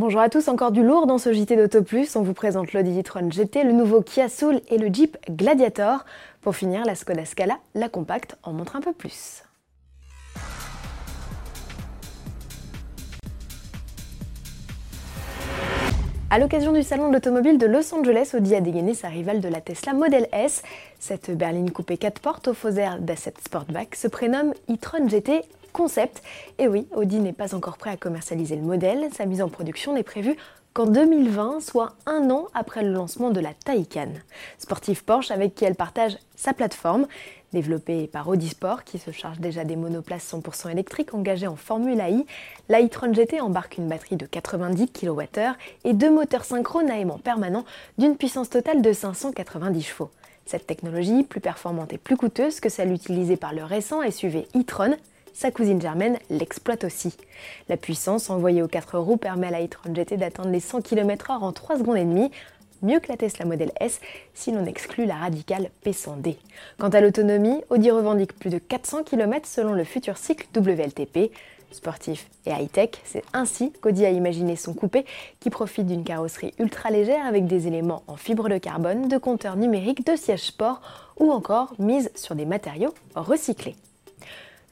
Bonjour à tous, encore du lourd dans ce JT d'Auto. On vous présente l'Audi e-tron GT, le nouveau Kia Soul et le Jeep Gladiator. Pour finir, la Skoda Scala, la compacte, en montre un peu plus. À l'occasion du salon de l'automobile de Los Angeles, Audi a dégainé sa rivale de la Tesla Model S. Cette berline coupée 4 portes au faux air d'Asset Sportback se prénomme e-tron GT Concept. Et oui, Audi n'est pas encore prêt à commercialiser le modèle. Sa mise en production n'est prévue qu'en 2020, soit un an après le lancement de la Taycan. Sportif Porsche avec qui elle partage sa plateforme, développée par Audi Sport qui se charge déjà des monoplaces 100% électriques engagées en Formule I, la e-tron GT embarque une batterie de 90 kWh et deux moteurs synchrones à aimant permanent d'une puissance totale de 590 chevaux. Cette technologie, plus performante et plus coûteuse que celle utilisée par le récent SUV e-tron, sa cousine germaine l'exploite aussi. La puissance envoyée aux 4 roues permet à la e-tron GT d'atteindre les 100 km/h en 3 secondes et demie, mieux que la Tesla Model S si l'on exclut la radicale P100D. Quant à l'autonomie, Audi revendique plus de 400 km selon le futur cycle WLTP. Sportif et high-tech, c'est ainsi qu'Audi a imaginé son coupé qui profite d'une carrosserie ultra légère avec des éléments en fibre de carbone, de compteurs numériques, de sièges sport ou encore mise sur des matériaux recyclés.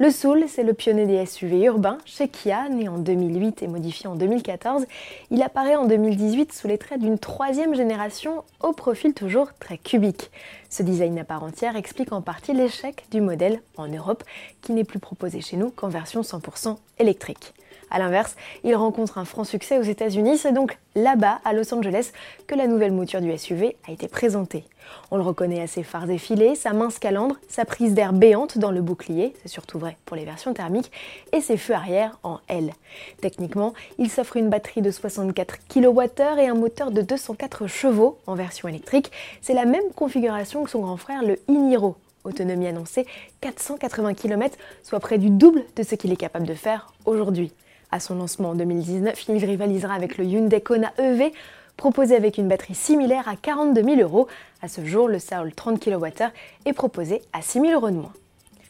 Le Soul, c'est le pionnier des SUV urbains chez Kia, né en 2008 et modifié en 2014. Il apparaît en 2018 sous les traits d'une troisième génération au profil toujours très cubique. Ce design à part entière explique en partie l'échec du modèle en Europe, qui n'est plus proposé chez nous qu'en version 100% électrique. A l'inverse, il rencontre un franc succès aux États-Unis, c'est donc là-bas, à Los Angeles, que la nouvelle mouture du SUV a été présentée. On le reconnaît à ses phares effilés, sa mince calandre, sa prise d'air béante dans le bouclier, c'est surtout vrai pour les versions thermiques, et ses feux arrière en L. Techniquement, il s'offre une batterie de 64 kWh et un moteur de 204 chevaux en version électrique. C'est la même configuration que son grand frère le e-Niro, autonomie annoncée 480 km, soit près du double de ce qu'il est capable de faire aujourd'hui. À son lancement en 2019, il rivalisera avec le Hyundai Kona EV, proposé avec une batterie similaire à 42 000 euros. À ce jour, le Soul 30 kWh est proposé à 6 000 euros de moins.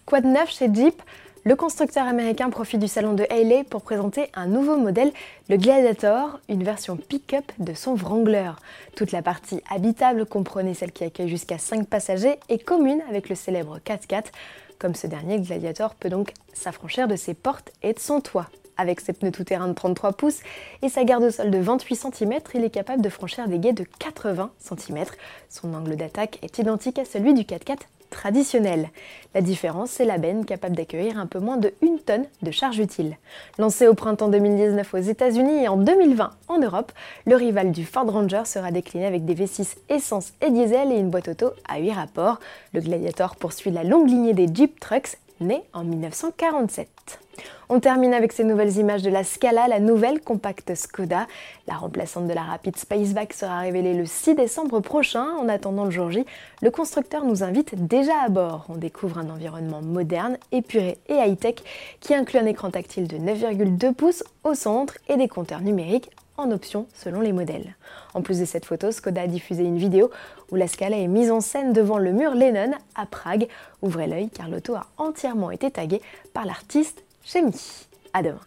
Quoi de neuf chez Jeep le constructeur américain profite du salon de Haley pour présenter un nouveau modèle, le Gladiator, une version pick-up de son Wrangler. Toute la partie habitable comprenait celle qui accueille jusqu'à 5 passagers et commune avec le célèbre 4x4. Comme ce dernier, Gladiator peut donc s'affranchir de ses portes et de son toit. Avec ses pneus tout-terrain de 33 pouces et sa garde au sol de 28 cm, il est capable de franchir des guets de 80 cm. Son angle d'attaque est identique à celui du 4x4 traditionnel. La différence, c'est la benne capable d'accueillir un peu moins de 1 tonne de charge utile. Lancé au printemps 2019 aux États-Unis et en 2020 en Europe, le rival du Ford Ranger sera décliné avec des V6 essence et diesel et une boîte auto à 8 rapports. Le Gladiator poursuit la longue lignée des Jeep Trucks née en 1947. On termine avec ces nouvelles images de la Scala, la nouvelle compacte Skoda. La remplaçante de la rapide Spaceback sera révélée le 6 décembre prochain. En attendant le jour J, le constructeur nous invite déjà à bord. On découvre un environnement moderne, épuré et high-tech qui inclut un écran tactile de 9,2 pouces au centre et des compteurs numériques en option selon les modèles. En plus de cette photo, Skoda a diffusé une vidéo où la Scala est mise en scène devant le mur Lennon à Prague. Ouvrez l'œil car l'auto a entièrement été taguée par l'artiste Chemi. À demain.